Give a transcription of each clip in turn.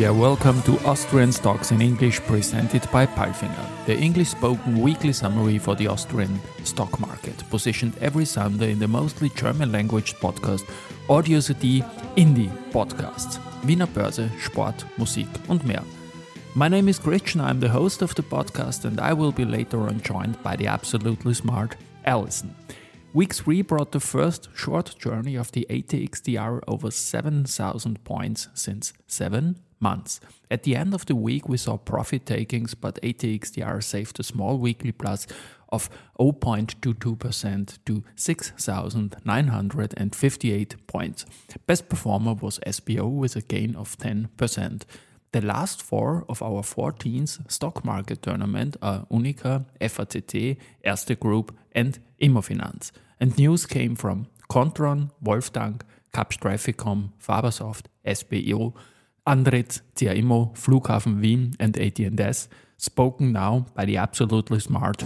Yeah, welcome to Austrian Stocks in English presented by Palfinger, the English spoken weekly summary for the Austrian stock market, positioned every Sunday in the mostly German language podcast Audio CD Indie Podcasts. Wiener Börse, Sport, Musik und mehr. My name is Christian, I'm the host of the podcast, and I will be later on joined by the absolutely smart Alison. Week 3 brought the first short journey of the ATX TR over 7,000 points since 7 months. At the end of the week, we saw profit takings, but ATX TR saved a small weekly plus of 0.22% to 6,958 points. Best performer was SBO with a gain of 10%. The last four of our 14th stock market tournament are UNIQA, FACC, Erste Group, and Immofinanz. And news came from Kontron, Wolftank, Kapsch TrafficCom, Fabasoft, SBO, Andritz, CA Immo, Flughafen Wien, and AT&S, spoken now by the absolutely smart.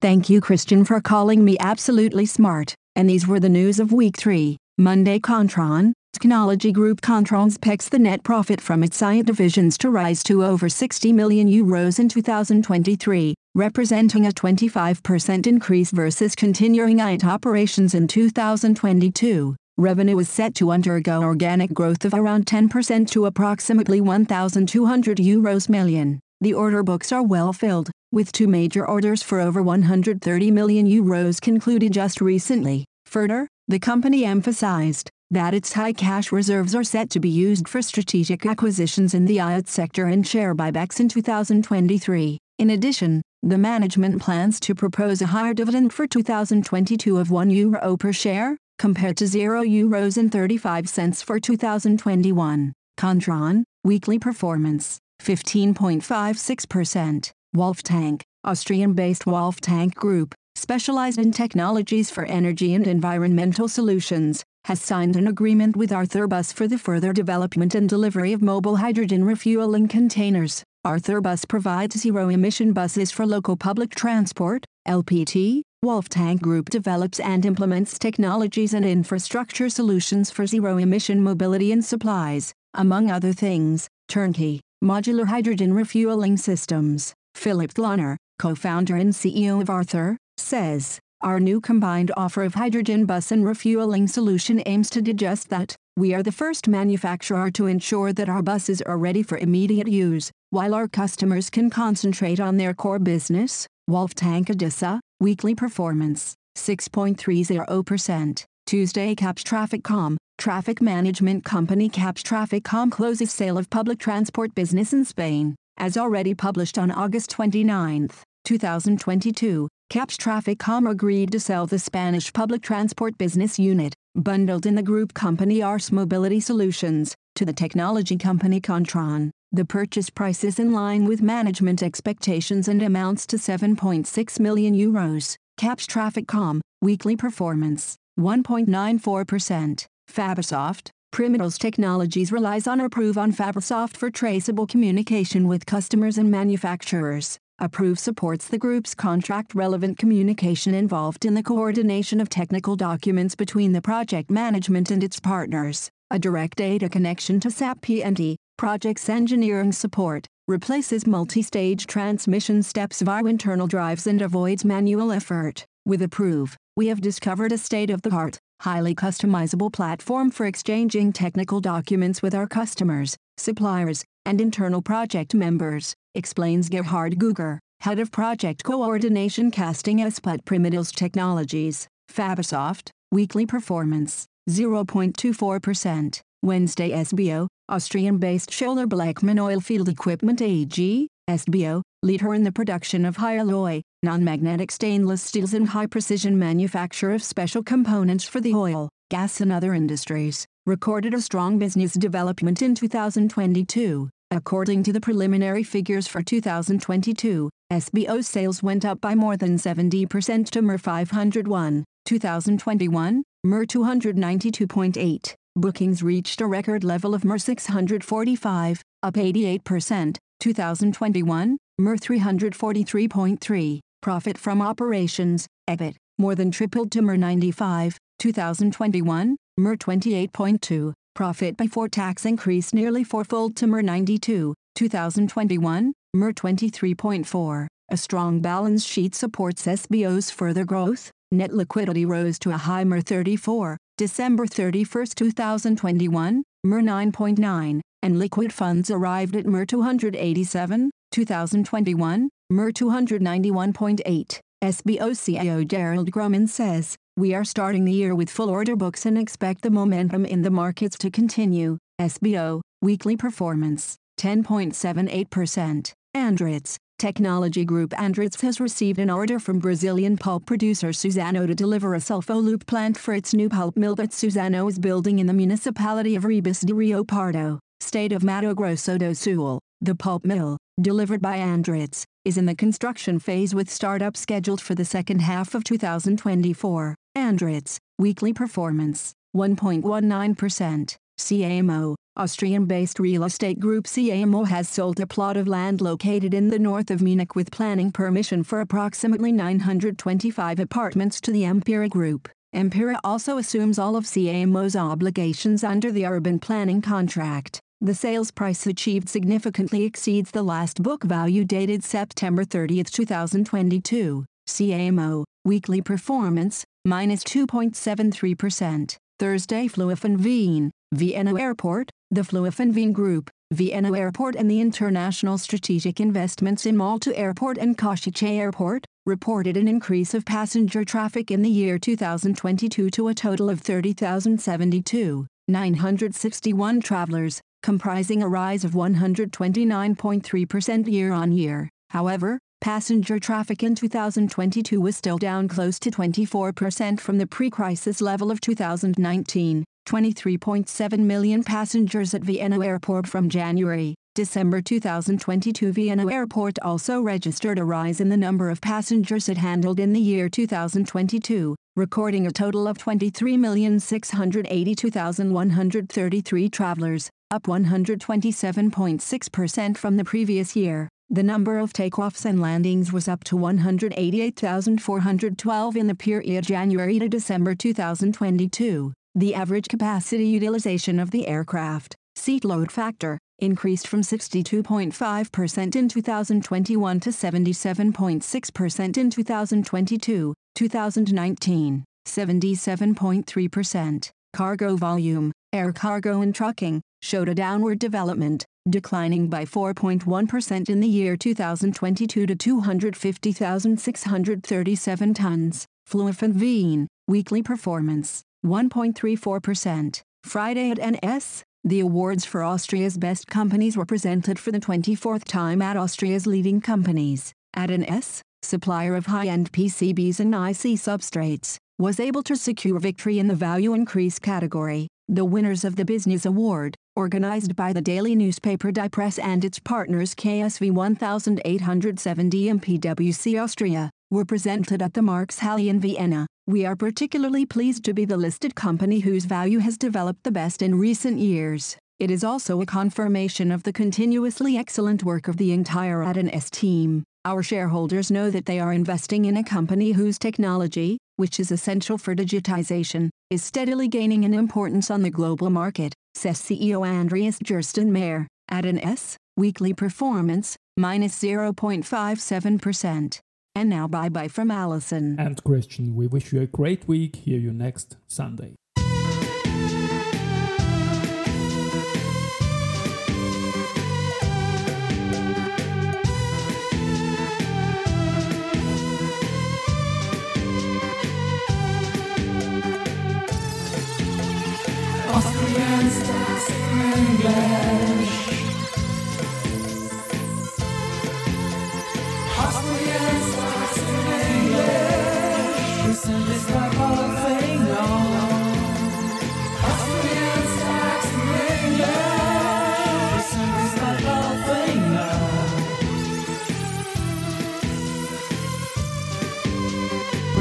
Thank you, Christian, for calling me absolutely smart. And these were the news of week 3. Monday Kontron, Technology Group Kontron expects the net profit from its IOT divisions to rise to over 60 million euros in 2023, representing a 25% increase versus continuing IOT operations in 2022. Revenue is set to undergo organic growth of around 10% to approximately 1,200 euros million. The order books are well filled, with two major orders for over 130 million euros concluded just recently. Further, the company emphasized that its high cash reserves are set to be used for strategic acquisitions in the IOT sector and share buybacks in 2023. In addition, the management plans to propose a higher dividend for 2022 of 1 euro per share, compared to 0 euros and 35 cents for 2021. Kontron, weekly performance, 15.56%. Wolftank, Austrian-based Wolftank Group, specialized in technologies for energy and environmental solutions, has signed an agreement with Arthurbus for the further development and delivery of mobile hydrogen refueling containers. Arthurbus provides zero-emission buses for local public transport, LPT. Wolftank Group develops and implements technologies and infrastructure solutions for zero-emission mobility and supplies, among other things, turnkey, modular hydrogen refueling systems. Philip Thloner, co-founder and CEO of Arthur, says, our new combined offer of hydrogen bus and refueling solution aims to do just that. We are the first manufacturer to ensure that our buses are ready for immediate use, while our customers can concentrate on their core business. Wolftank Adisa, weekly performance, 6.30%. Tuesday Kapsch TrafficCom, traffic management company Kapsch TrafficCom closes sale of public transport business in Spain. As already published on August 29, 2022, Kapsch TrafficCom agreed to sell the Spanish public transport business unit, bundled in the group company Ars Mobility Solutions, to the technology company Kontron. The purchase price is in line with management expectations and amounts to 7.6 million euros. Kapsch TrafficCom, weekly performance, 1.94%. Fabasoft, Primetals Technologies relies on Approve on Fabasoft for traceable communication with customers and manufacturers. Approve supports the group's contract relevant communication involved in the coordination of technical documents between the project management and its partners. A direct data connection to SAP PNT, project's engineering support, replaces multi-stage transmission steps via internal drives and avoids manual effort. With Approve, we have discovered a state-of-the-art, highly customizable platform for exchanging technical documents with our customers, suppliers, and internal project members, explains Gerhard Guger, head of project coordination casting at Sput Primetals Technologies, Fabasoft, weekly performance, 0.24%. Wednesday SBO, Austrian-based Schoeller Bleckmann Oilfield Equipment AG, SBO, leader in the production of high alloy, non-magnetic stainless steels and high-precision manufacture of special components for the oil, gas and other industries, recorded a strong business development in 2022. According to the preliminary figures for 2022, SBO sales went up by more than 70% to MER 501, 2021, MER 292.8. Bookings reached a record level of MER 645, up 88%, 2021, MER 343.3. Profit from operations, EBIT, more than tripled to MER 95, 2021, MER 28.2. Profit before tax increased nearly fourfold to MER 92, 2021, MER 23.4. A strong balance sheet supports SBO's further growth. Net liquidity rose to a high MER 34, December 31, 2021, MER 9.9, and liquid funds arrived at MER 287, 2021, MER 291.8. SBO CEO Gerald Grohmann says, We are starting the year with full order books and expect the momentum in the markets to continue. SBO, weekly performance, 10.78%. Andritz, Technology Group Andritz has received an order from Brazilian pulp producer Suzano to deliver a SulfoLoop plant for its new pulp mill that Suzano is building in the municipality of Ribas do Rio Pardo, state of Mato Grosso do Sul. The pulp mill, delivered by Andritz, is in the construction phase with startup scheduled for the second half of 2024. Andritz, weekly performance, 1.19%. CA Immo, Austrian-based real estate group CA Immo has sold a plot of land located in the north of Munich with planning permission for approximately 925 apartments to the Empira Group. Empira also assumes all of CA Immo's obligations under the urban planning contract. The sales price achieved significantly exceeds the last book value dated September 30, 2022. CA Immo, weekly performance, minus 2.73%. Thursday Flughafen Vienna Airport, the Flughafen Group, Vienna Airport and the International Strategic Investments in Malta Airport and Košice Airport, reported an increase of passenger traffic in the year 2022 to a total of 30,072, 961 travelers, comprising a rise of 129.3% year-on-year. However, passenger traffic in 2022 was still down close to 24% from the pre-crisis level of 2019. 23.7 million passengers at Vienna Airport from January. December 2022 Vienna Airport also registered a rise in the number of passengers it handled in the year 2022, recording a total of 23,682,133 travelers, up 127.6% from the previous year. The number of takeoffs and landings was up to 188,412 in the period January to December 2022. The average capacity utilization of the aircraft, seat load factor, increased from 62.5% in 2021 to 77.6% in 2022, 2019, 77.3%. Cargo volume, air cargo and trucking, showed a downward development, declining by 4.1% in the year 2022 to 250,637 tons. Flughafen Wien, weekly performance, 1.34%. Friday AT&S, the awards for Austria's best companies were presented for the 24th time at Austria's leading companies. AT&S, supplier of high-end PCBs and IC substrates, was able to secure victory in the value increase category. The winners of the Business Award, organized by the daily newspaper Die Presse and its partners KSV 1870 and PwC Austria, were presented at the Markthalle in Vienna. We are particularly pleased to be the listed company whose value has developed the best in recent years. It is also a confirmation of the continuously excellent work of the entire AT&S team. Our shareholders know that they are investing in a company whose technology, which is essential for digitization, is steadily gaining in importance on the global market, says CEO Andreas Gerstenmaier. AT&S weekly performance, minus 0.57%. And now bye bye from Allison. And Christian, we wish you a great week. Hear you next Sunday.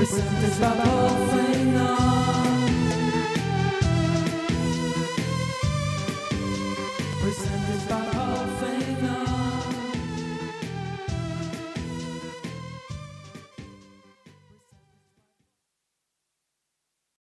Presented by Palfinger. Presented by